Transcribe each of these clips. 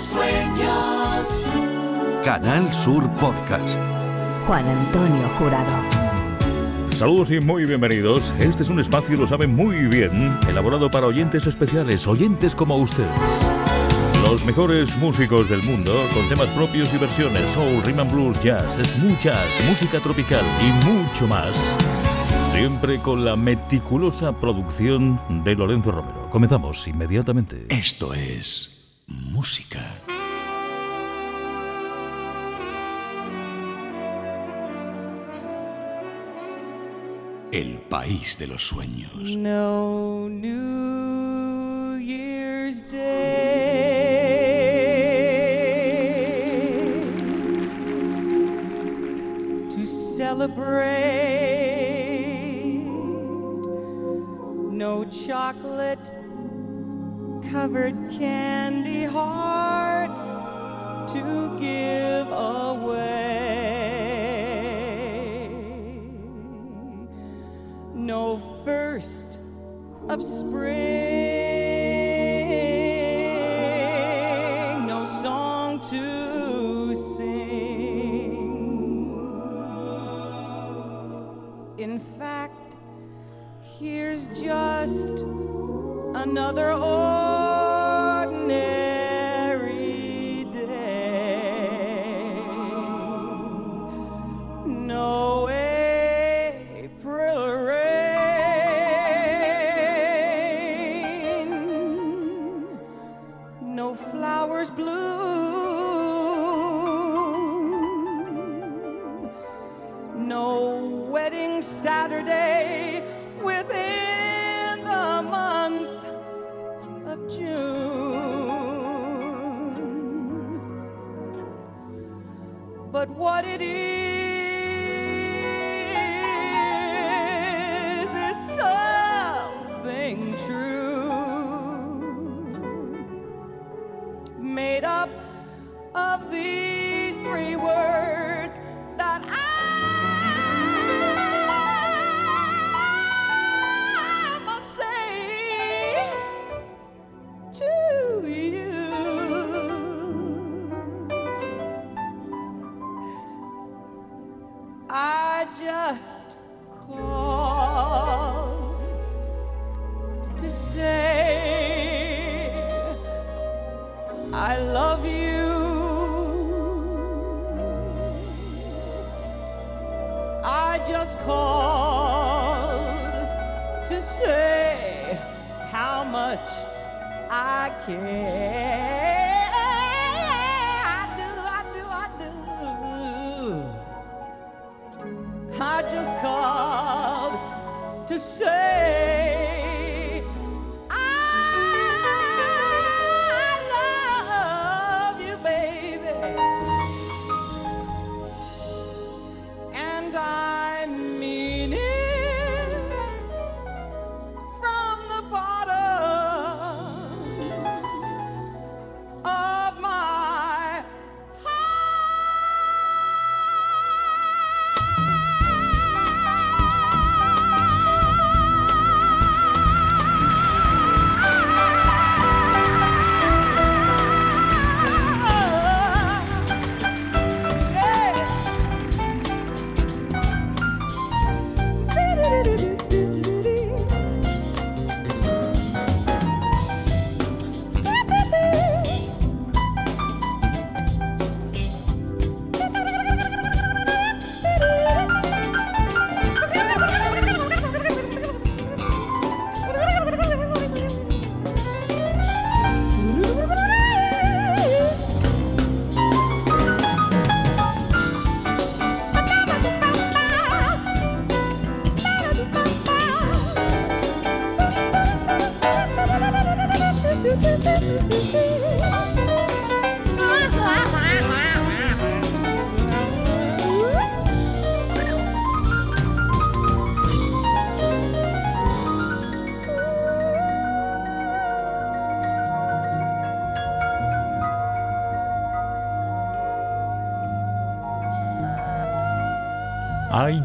sueños. Canal Sur Podcast. Juan Antonio Jurado. Saludos y muy bienvenidos. Este es un espacio, lo saben muy bien, elaborado para oyentes especiales, oyentes como ustedes. Los mejores músicos del mundo, con temas propios y versiones, soul, rhythm and blues, jazz, smooth jazz, música tropical y mucho más. Siempre con la meticulosa producción de Lorenzo Romero. Comenzamos inmediatamente. Esto es música. El país de los sueños. No to celebrate. No chocolate covered candy hearts to give away. No first of spring, no song to sing. In fact, here's just another ordinary no wedding Saturday within the month of June. But what it is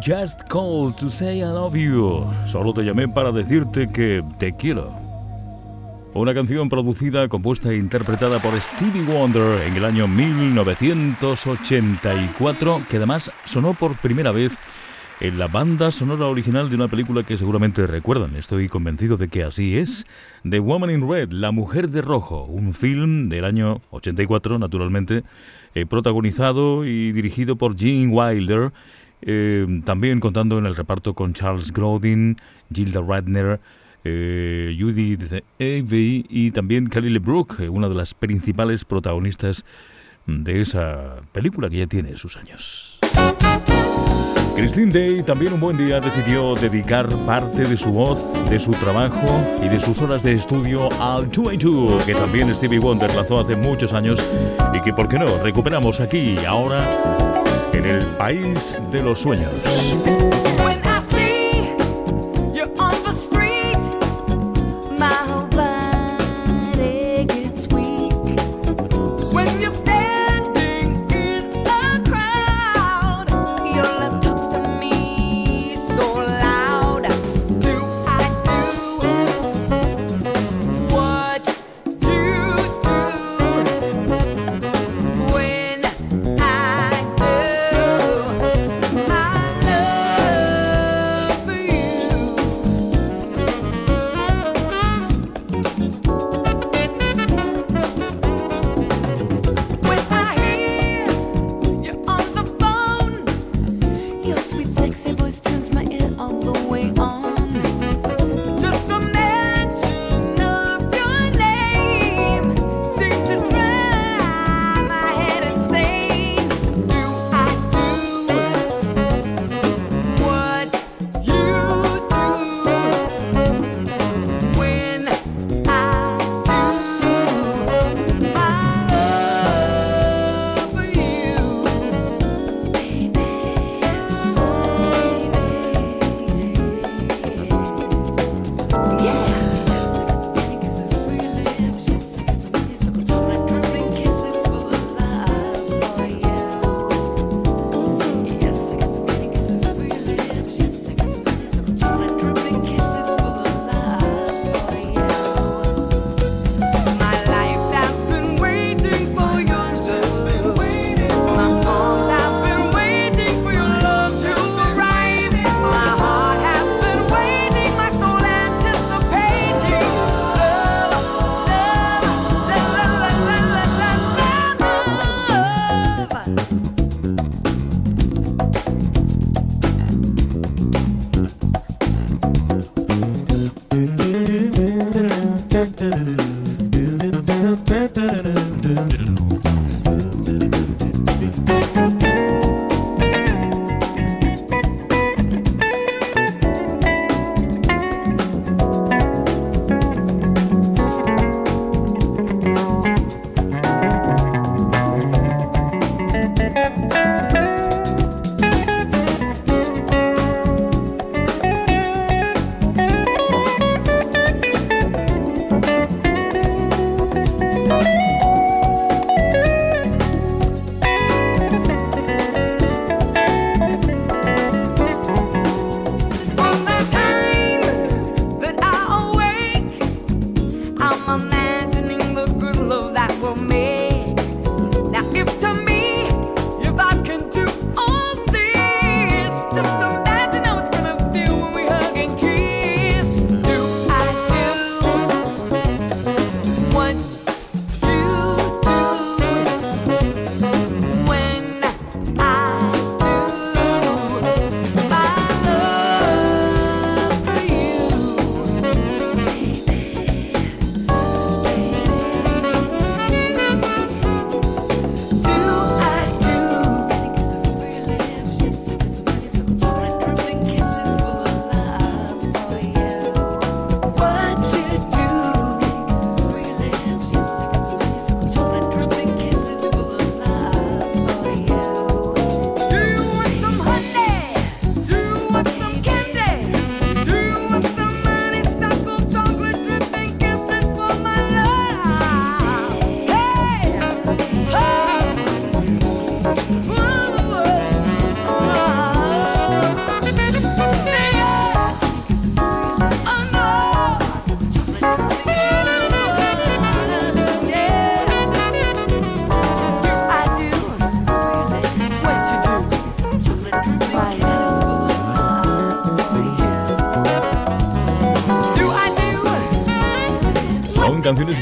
just called to say I love you. Solo te llamé para decirte que te quiero. Una canción producida, compuesta e interpretada por Stevie Wonder en el año 1984, que además sonó por primera vez en la banda sonora original de una película que seguramente recuerdan, estoy convencido de que así es, The Woman in Red, La Mujer de Rojo, un film del año 84, naturalmente, eh, protagonizado y dirigido por Gene Wilder, eh, también contando en el reparto con Charles Grodin, Gilda Radner, eh, Judy Avey y también Kelly LeBrook, una de las principales protagonistas de esa película que ya tiene sus años. Christine Day también un buen día decidió dedicar parte de su voz, de su trabajo y de sus horas de estudio al 2 que también Stevie Wonder lanzó hace muchos años y que, ¿por qué no?, recuperamos aquí ahora el país de los sueños.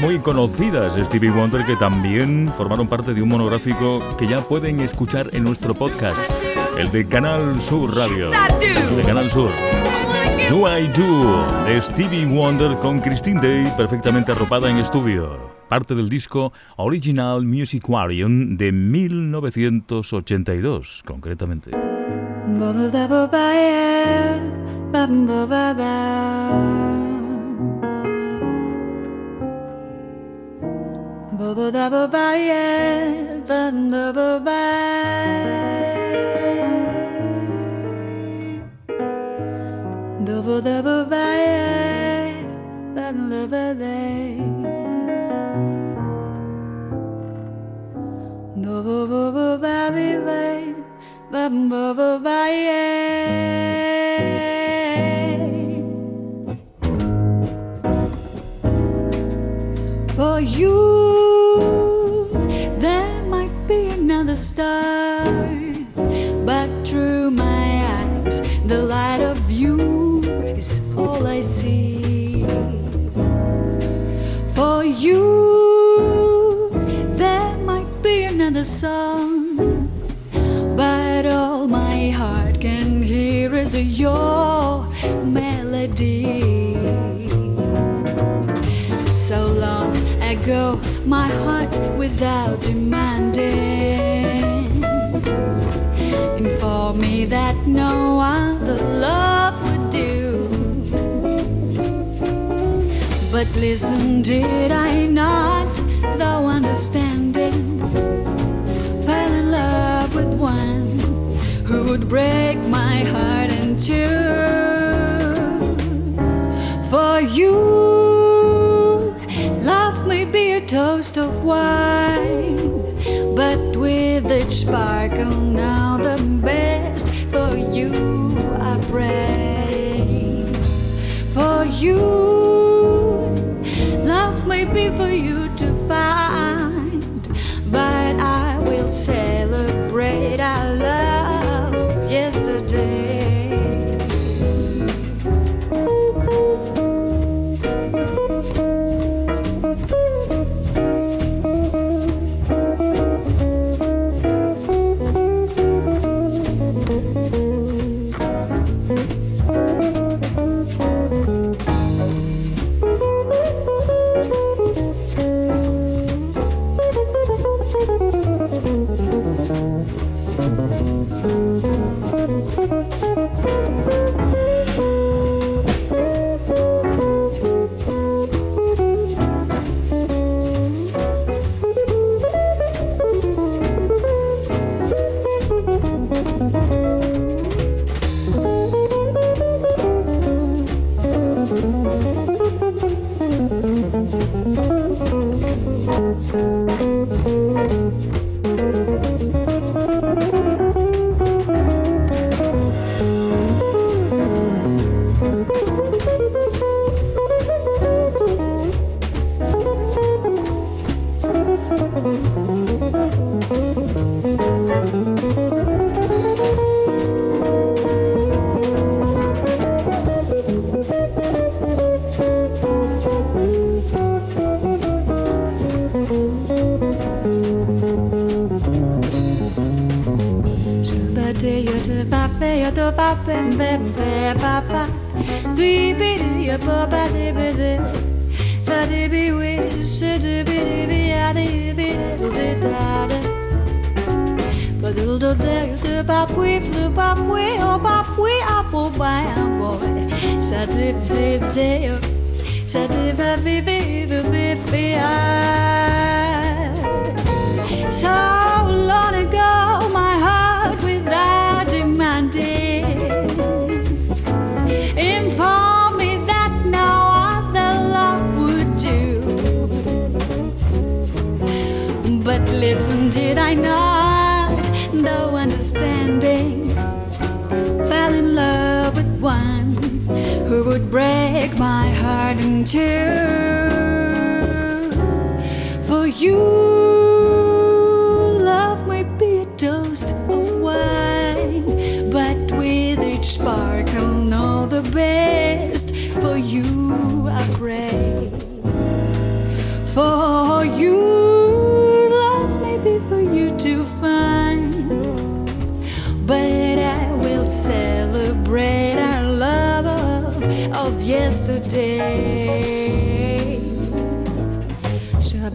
Muy conocidas Stevie Wonder que también formaron parte de un monográfico que ya pueden escuchar en nuestro podcast, el de Canal Sur Radio. De Canal Sur. Do I Do de Stevie Wonder con Christine Day perfectamente arropada en estudio. Parte del disco Original Musicarium de 1982, concretamente. Toda babaye, van babaye. Dovo da babaye, van babaye. Dovo babaye, van babaye. for you stars. Listen, did I not, though understanding, fell in love with one who would break my heart in two? For you, love may be a toast of wine, but with each sparkle now break my heart in two? For you, love may be a toast of wine, but with each sparkle, know the best. For you, I pray. for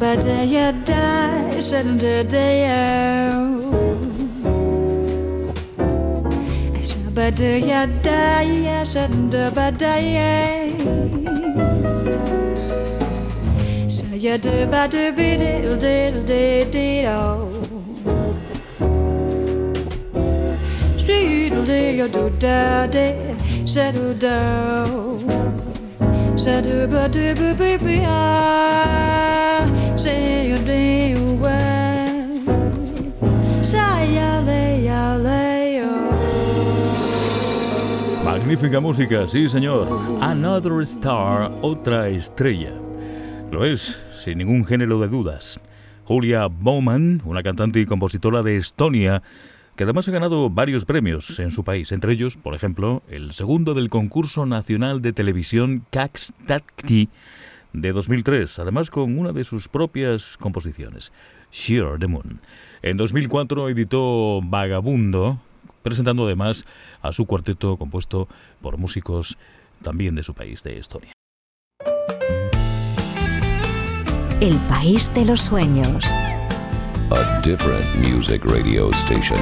Shadadaya die, Shadadaya. Shabadaya die, Shadadabadaya. Shayadabadabidil dil dil dil. Shidil do da de, Shadadao. Shadabadababibi. Magnífica música, sí señor. Another Star, otra estrella. Lo es, sin ningún género de dudas. Julia Bowman, una cantante y compositora de Estonia, que además ha ganado varios premios en su país, entre ellos, por ejemplo, el segundo del concurso nacional de televisión Kakstati de 2003, además con una de sus propias composiciones, Sheer the Moon. En 2004 editó Vagabundo, presentando además a su cuarteto compuesto por músicos también de su país, de Estonia. El país de los sueños. A different music radio station.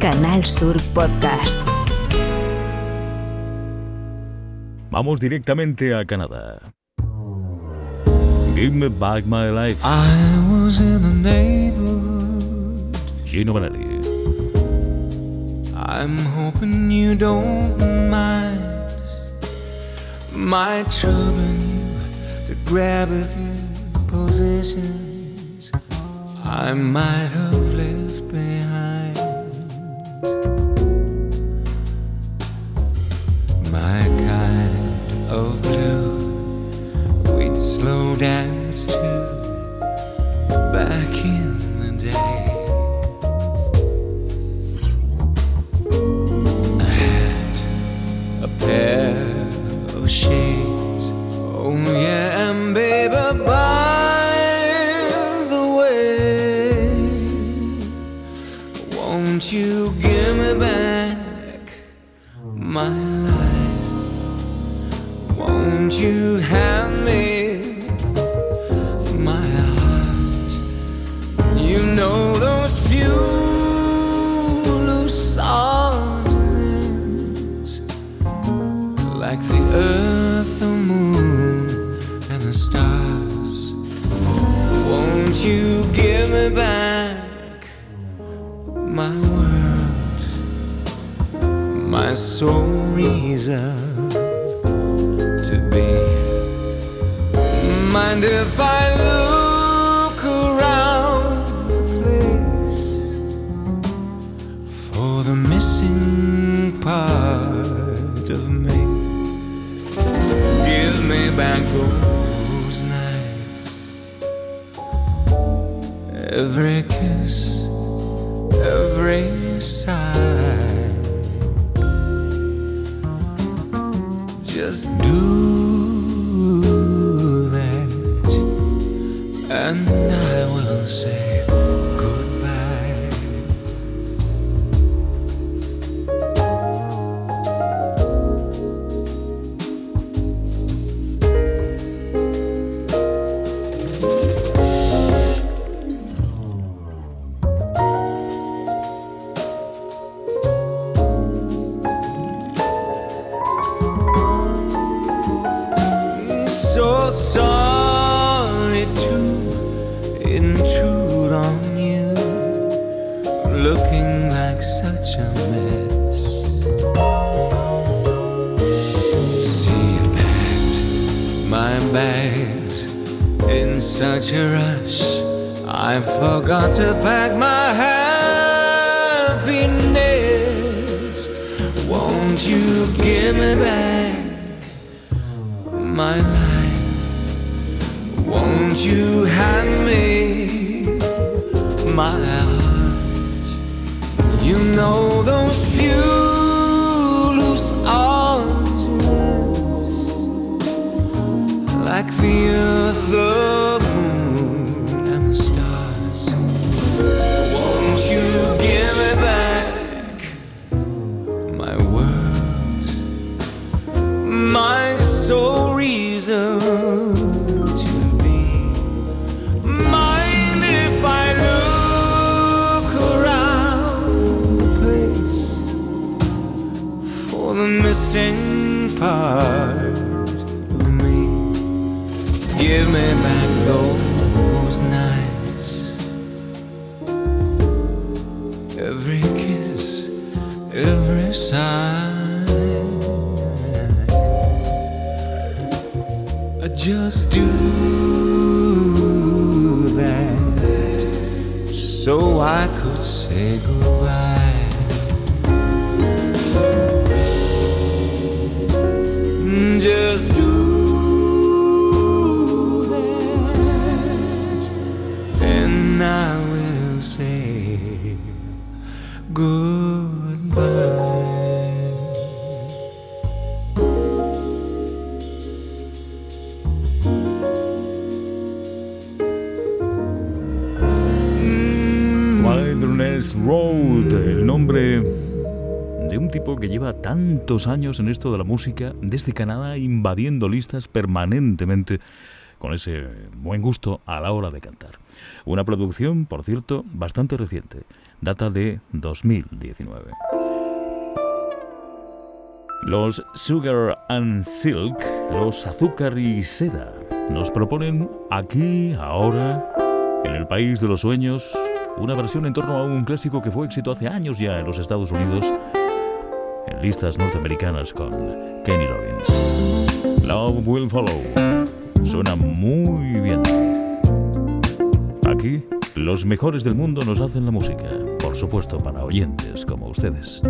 Canal Sur Podcast. Vamos directamente a Canadá. Give me back my life. I was in the neighborhood. Gino Vanelli. I'm hoping you don't mind my troubling you to grab a few positions I might have left behind. My kind of blue, we'd slow dance to back in if I look around the place for the missing part of me? Give me back those nights. Every kiss, missing part of me. Give me back those nights. Every kiss, every sigh. I just do that so I could say tantos años en esto de la música, desde Canadá invadiendo listas permanentemente con ese buen gusto a la hora de cantar. Una producción, por cierto, bastante reciente, data de 2019. Los Sugar and Silk, los azúcar y seda, nos proponen aquí, ahora, en el país de los sueños, una versión en torno a un clásico que fue éxito hace años ya en los Estados Unidos en listas norteamericanas con Kenny Loggins. Love Will Follow. Suena muy bien. Aquí, los mejores del mundo nos hacen la música, por supuesto para oyentes como ustedes.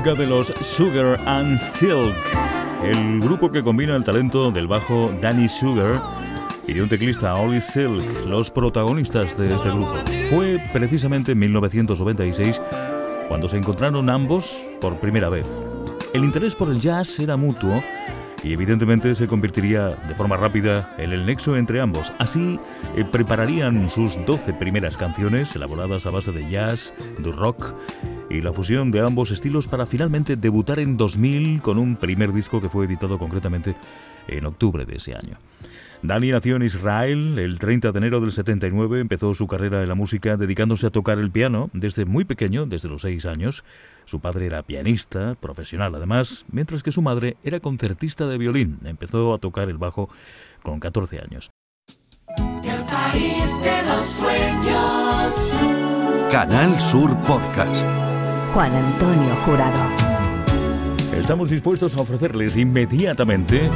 De los Sugar and Silk, el grupo que combina el talento del bajo Danny Sugar y de un teclista Ollie Silk, los protagonistas de este grupo. Fue precisamente en 1996 cuando se encontraron ambos por primera vez. El interés por el jazz era mutuo y evidentemente se convertiría de forma rápida en el nexo entre ambos. Así eh, prepararían sus 12 primeras canciones elaboradas a base de jazz, de rock y la fusión de ambos estilos para finalmente debutar en 2000 con un primer disco que fue editado concretamente en octubre de ese año. Dani nació en Israel el 30 de enero del 79, empezó su carrera en la música dedicándose a tocar el piano desde muy pequeño, desde los 6 años. Su padre era pianista, profesional además, mientras que su madre era concertista de violín. Empezó a tocar el bajo con 14 años. El país de los sueños. Canal Sur Podcast. Juan Antonio Jurado. Estamos dispuestos a ofrecerles inmediatamente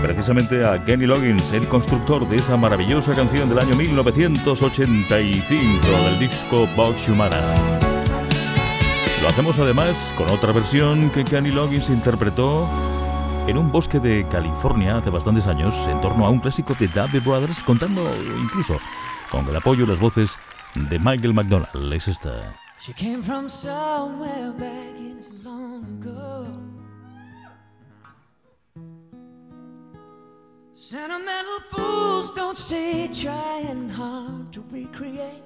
precisamente a Kenny Loggins, el constructor de esa maravillosa canción del año 1985 del disco Vox Humana. Lo hacemos además con otra versión que Kenny Loggins interpretó en un bosque de California hace bastantes años en torno a un clásico de Doobie Brothers, contando incluso con el apoyo y las voces de Michael McDonald. Es esta. She came from somewhere back in long ago. Sentimental fools don't say trying hard to recreate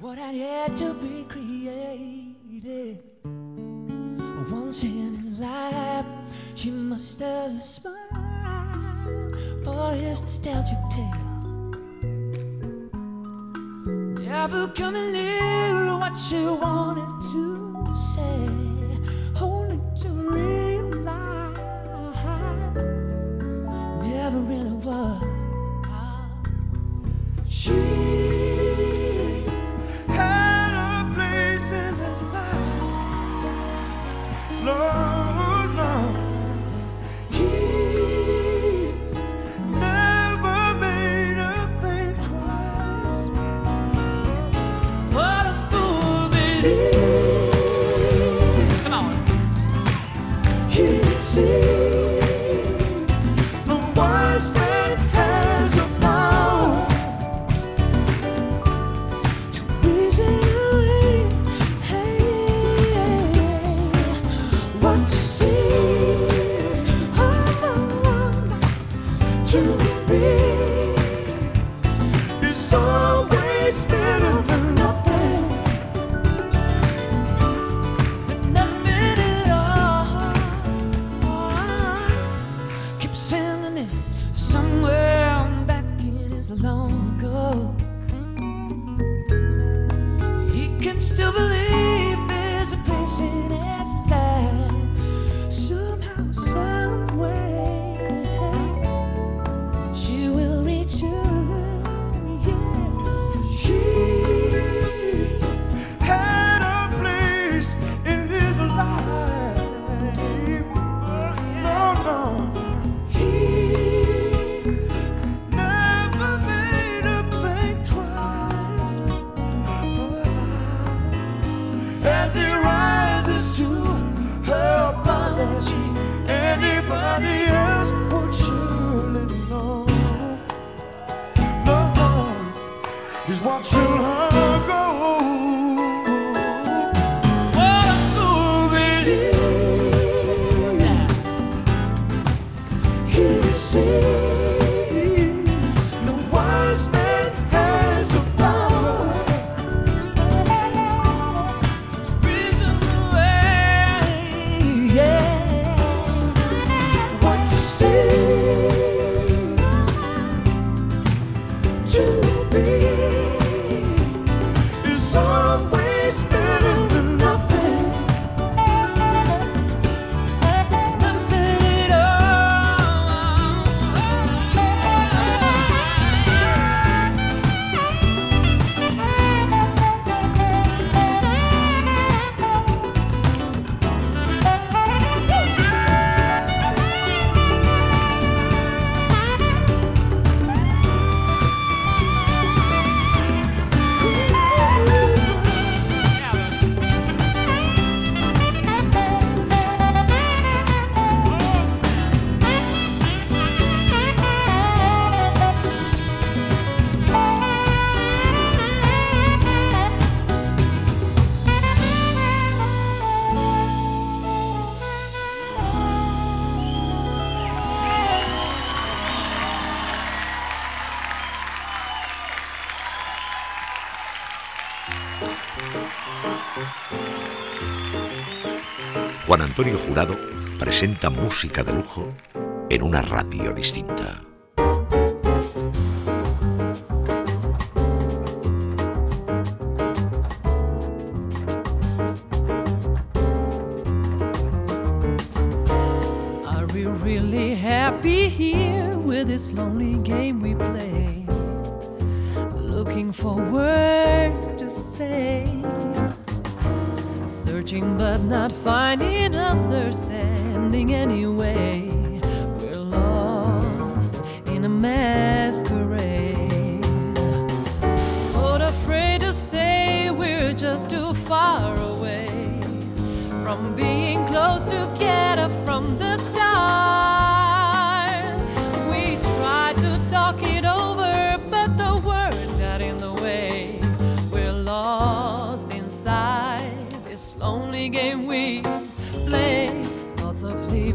what had yet to be created. Once in a life, she must have smiled for his nostalgic tale. Never coming near what she wanted to say, only to realize never really was. She had a place in his life. See Antonio Jurado presenta música de lujo en una radio distinta.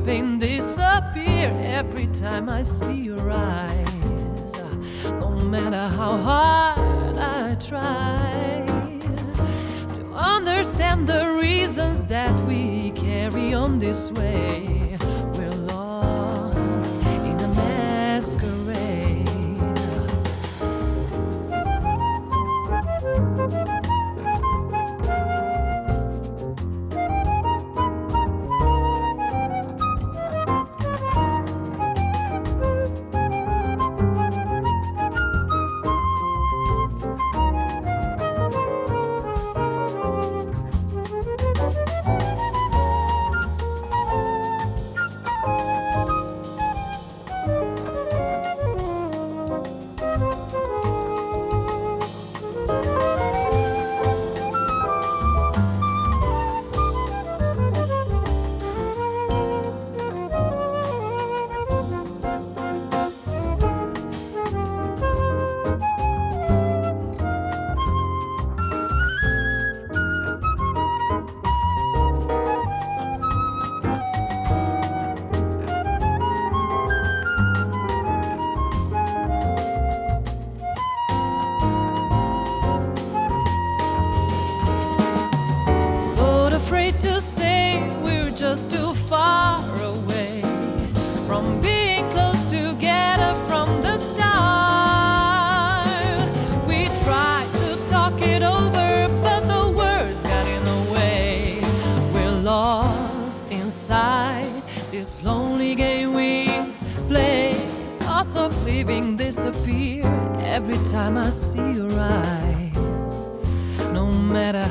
Of leaving disappear every time I see your eyes. No matter how hard I try to understand the reasons that we carry on this way. This lonely game we play. Thoughts of leaving disappear every time I see your eyes. No matter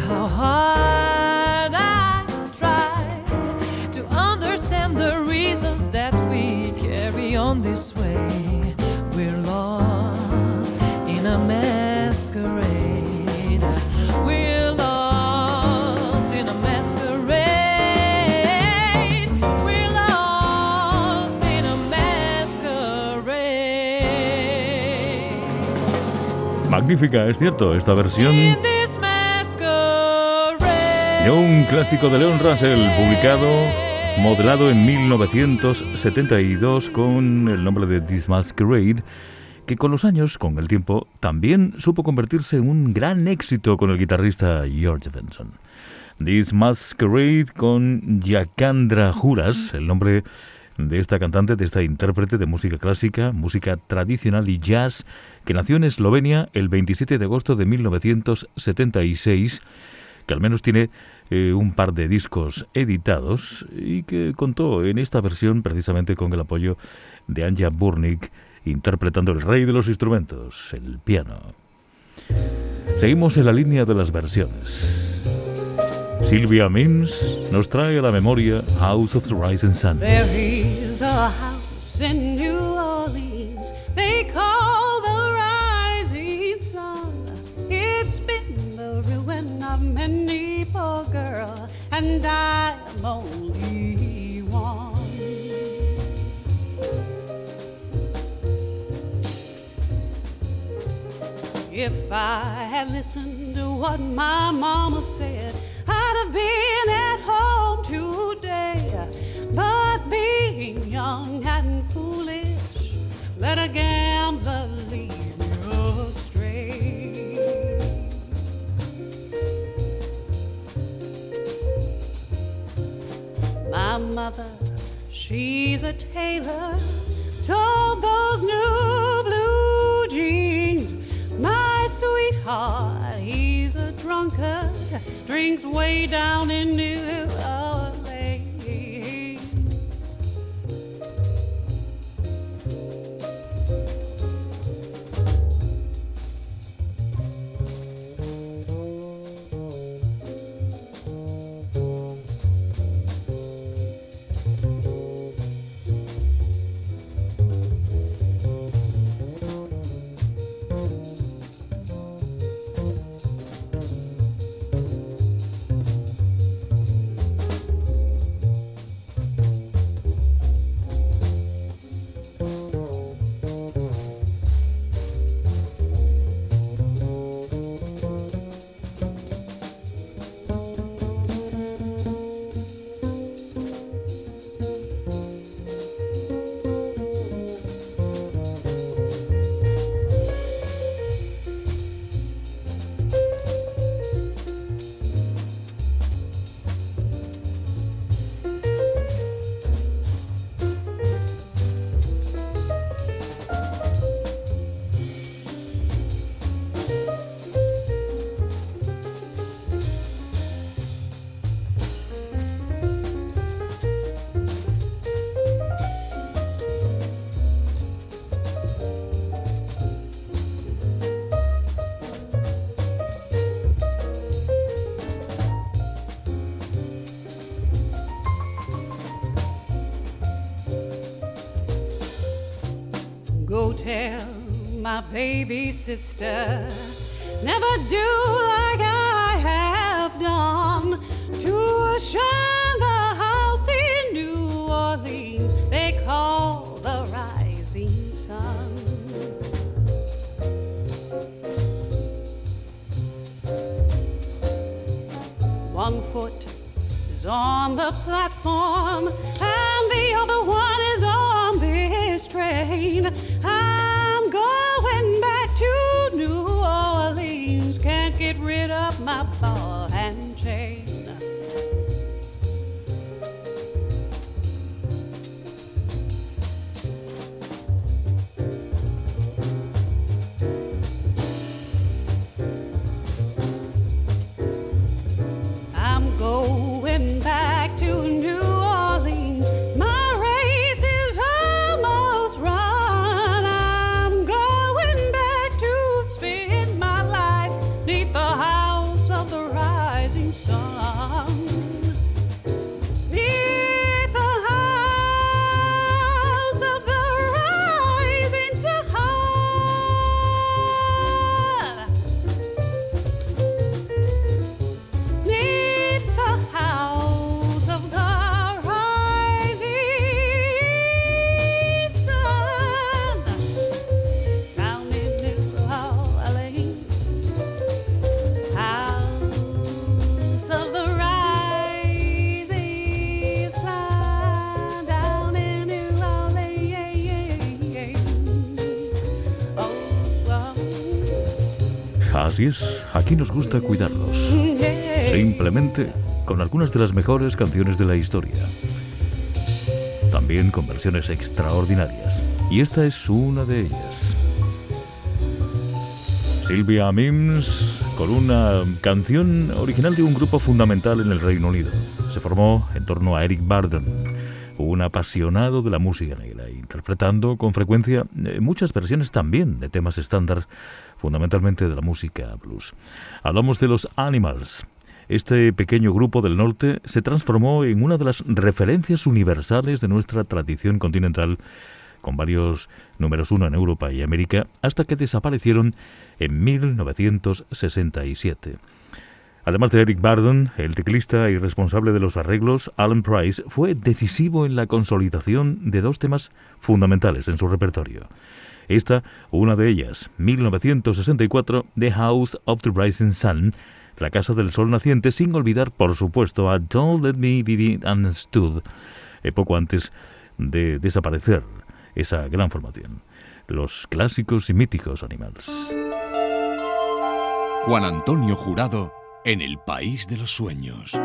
Magnífica, es cierto, esta versión de un clásico de Leon Russell, publicado, modelado en 1972 con el nombre de This Masquerade, que con los años, con el tiempo, también supo convertirse en un gran éxito con el guitarrista George Benson. This Masquerade con Yakandra Juras, el nombre de esta cantante, de esta intérprete de música clásica, música tradicional y jazz, que nació en Eslovenia el 27 de agosto de 1976, que al menos tiene eh, un par de discos editados y que contó en esta versión precisamente con el apoyo de Anja Burnik, interpretando el rey de los instrumentos, el piano. Seguimos en la línea de las versiones. Silvia Mims nos trae a la memoria House of the Rising Sun. There is a house in New Orleans they call the Rising Sun. It's been the ruin of many poor girl, and I am only one. If I had listened to what my mama said, I'd have been at home today. Let a gambler lead me astray. My mother, she's a tailor. So those new blue jeans, my sweetheart, he's a drunkard, drinks way down in New baby sister, never do like I have done to shine the house in New Orleans. They call the rising sun. One foot is on the platform, Aquí nos gusta cuidarlos. Simplemente con algunas de las mejores canciones de la historia. También con versiones extraordinarias. Y esta es una de ellas. Sylvia Mims con una canción original de un grupo fundamental en el Reino Unido. Se formó en torno a Eric Burdon, un apasionado de la música negra, interpretando con frecuencia eh, muchas versiones también de temas estándar, fundamentalmente de la música blues. Hablamos de los Animals. Este pequeño grupo del norte se transformó en una de las referencias universales de nuestra tradición continental con varios números uno en Europa y América, hasta que desaparecieron en 1967. Además de Eric Burdon, el teclista y responsable de los arreglos, Alan Price, fue decisivo en la consolidación de dos temas fundamentales en su repertorio. Esta, una de ellas, 1964, The House of the Rising Sun, La Casa del Sol Naciente, sin olvidar, por supuesto, a Don't Let Me Be Understood, eh, poco antes de desaparecer esa gran formación. Los clásicos y míticos animales. Juan Antonio Jurado en el País de los Sueños.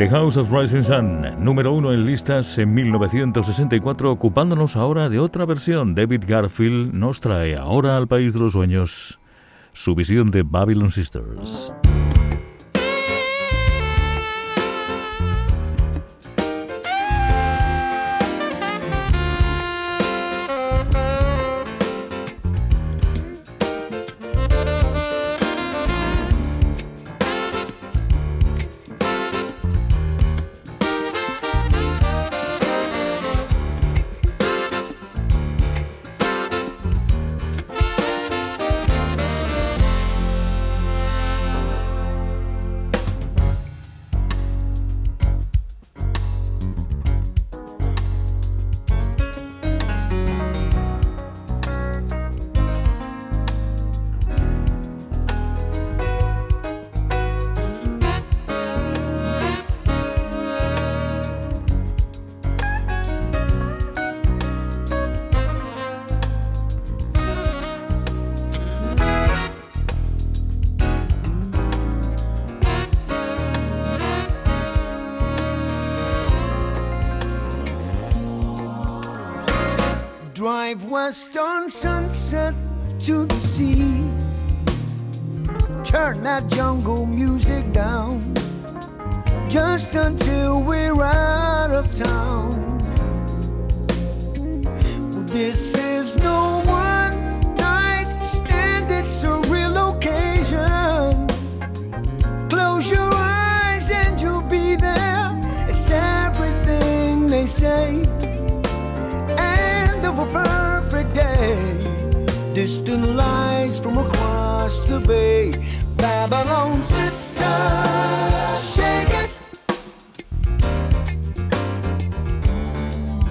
The House of Rising Sun, número uno en listas en 1964, ocupándonos ahora de otra versión. David Garfield nos trae ahora al País de los Sueños su visión de Babylon Sisters.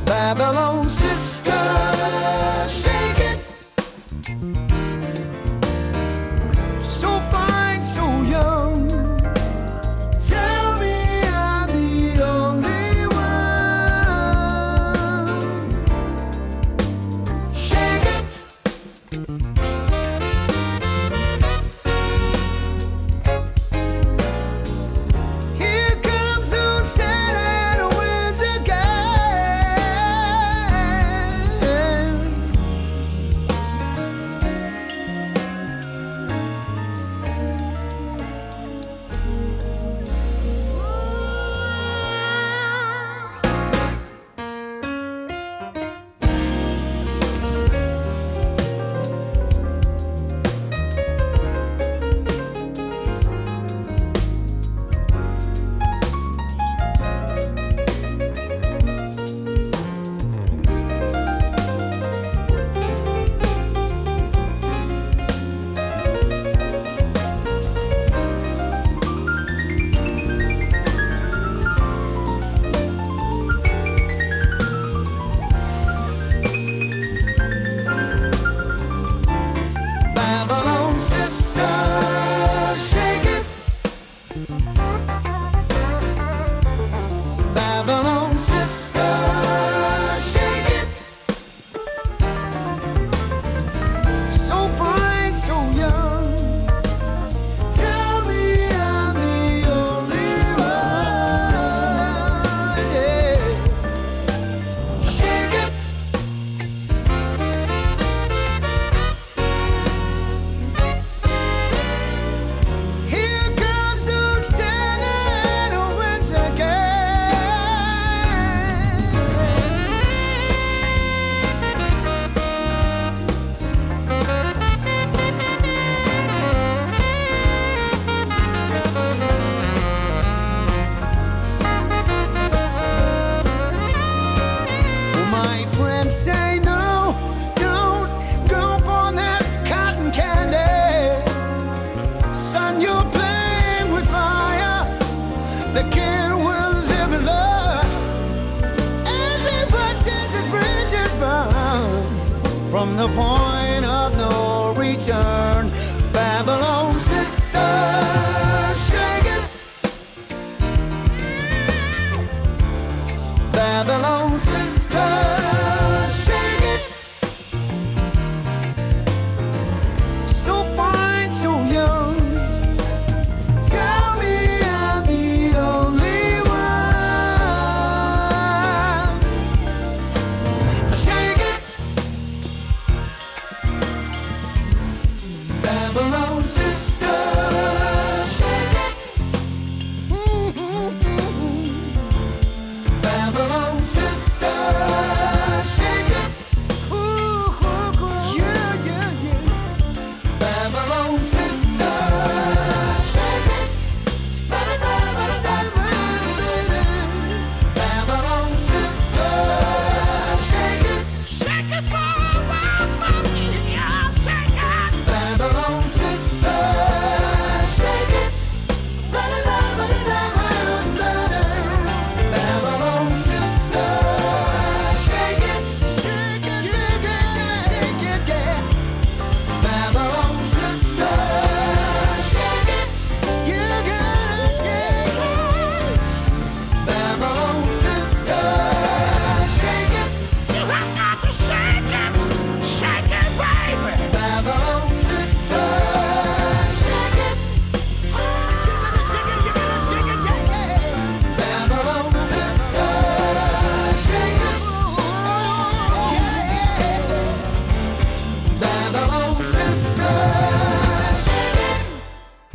Babylon.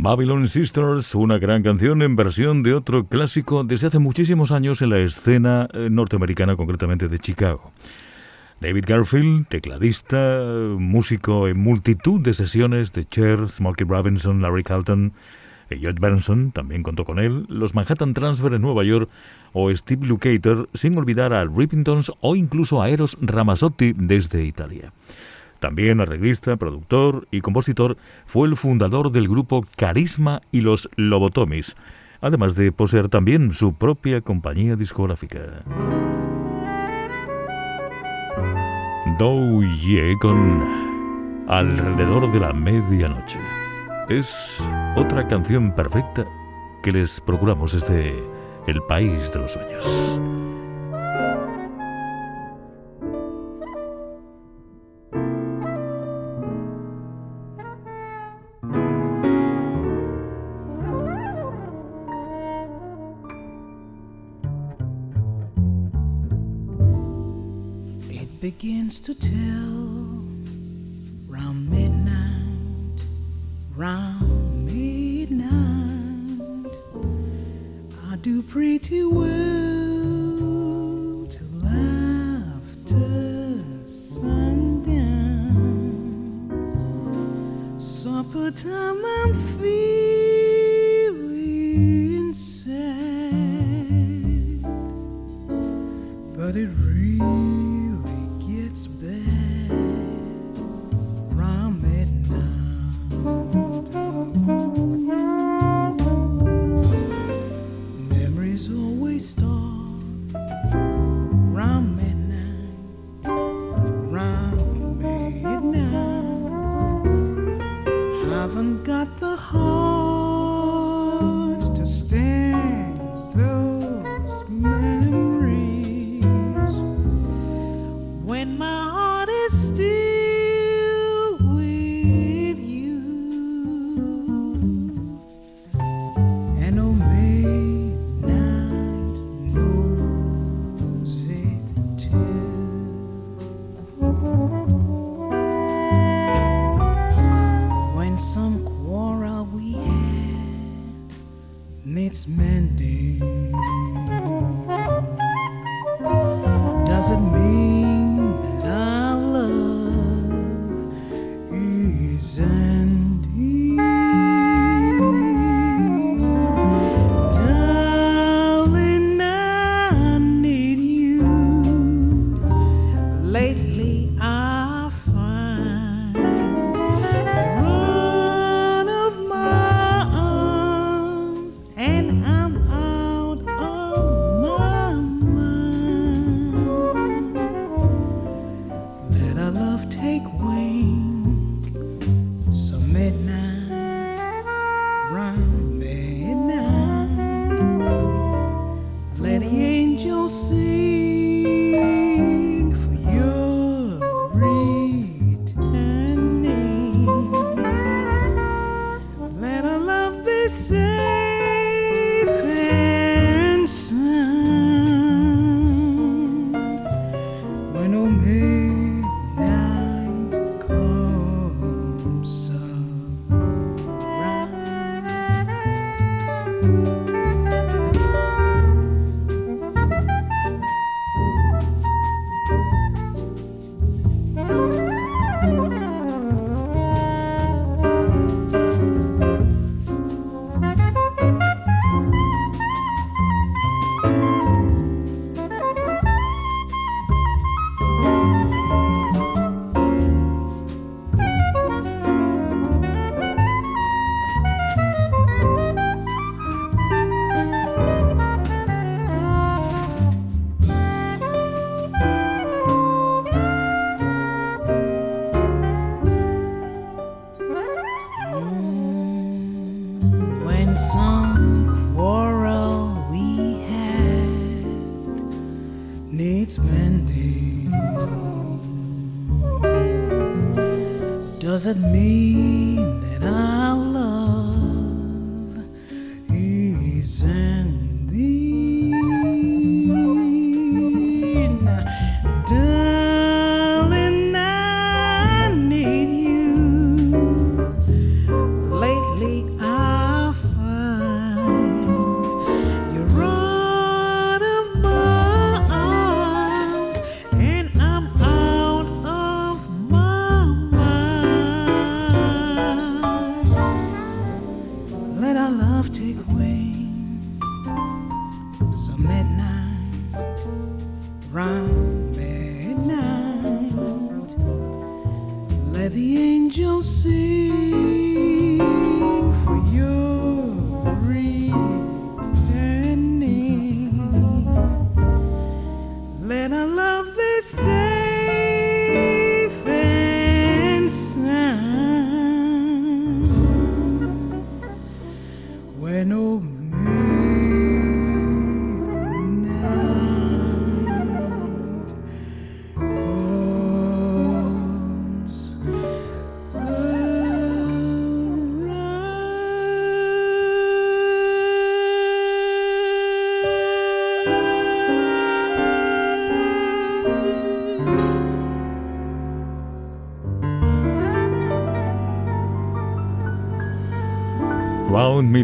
Babylon Sisters, una gran canción en versión de otro clásico desde hace muchísimos años en la escena eh, norteamericana, concretamente de Chicago. David Garfield, tecladista, músico en multitud de sesiones de Cher, Smokey Robinson, Larry Carlton, y George Benson también contó con él, los Manhattan Transfer en Nueva York o Steve Lukather, sin olvidar a Rippingtons o incluso a Eros Ramazzotti desde Italia. También arreglista, productor y compositor, fue el fundador del grupo Carisma y los Lobotomis, además de poseer también su propia compañía discográfica. Dou Ye con Alrededor de la Medianoche. Es otra canción perfecta que les procuramos desde el país de los sueños. Begins to tell round midnight, round midnight. I do pretty well till after sundown. Supper time, I'm feeling sad, but it really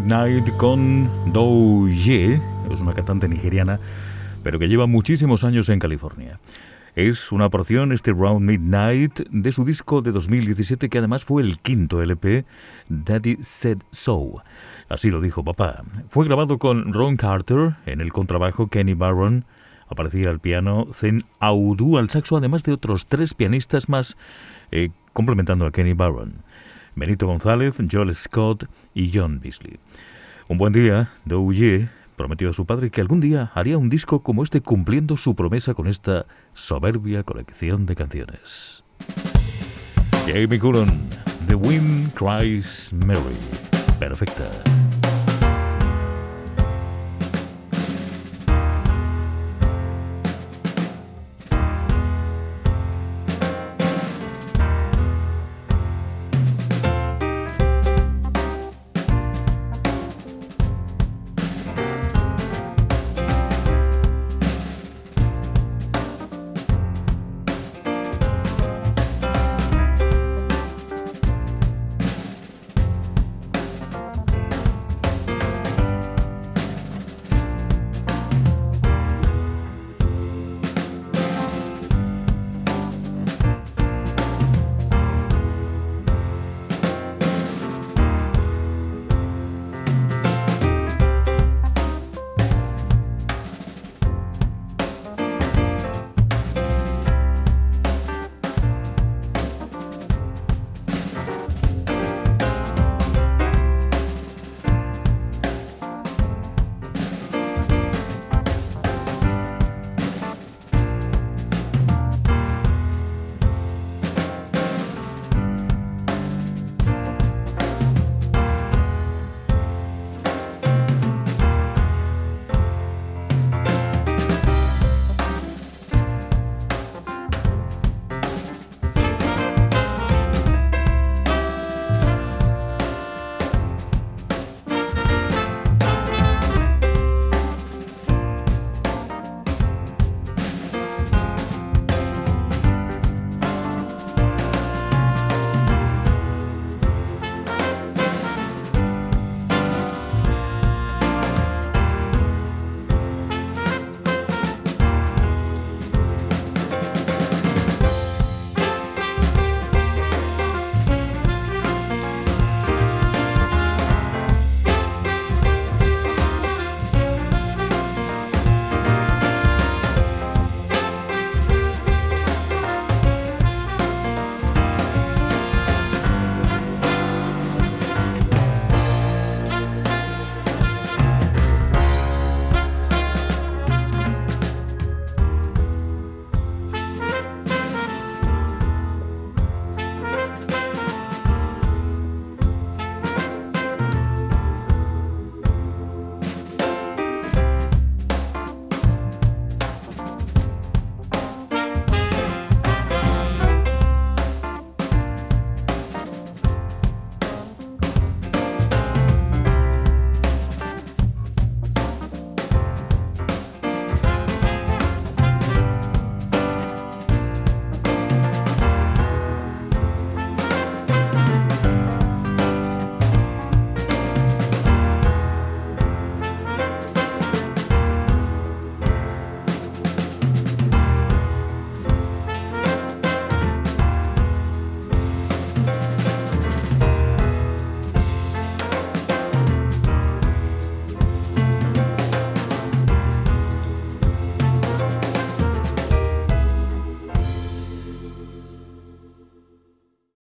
Midnight con Do Ye, es una cantante nigeriana, pero que lleva muchísimos años en California. Es una porción, este Round Midnight, de su disco de 2017, que además fue el quinto LP, Daddy Said So. Así lo dijo papá. Fue grabado con Ron Carter en el contrabajo, Kenny Barron, aparecía al piano, Zen Audu al saxo, además de otros tres pianistas más, eh, complementando a Kenny Barron. Benito González, Joel Scott y John Beasley. Un buen día, Douye prometió a su padre que algún día haría un disco como este cumpliendo su promesa con esta soberbia colección de canciones. Jamie Cullum, The Wind Cries Mary. Perfecta.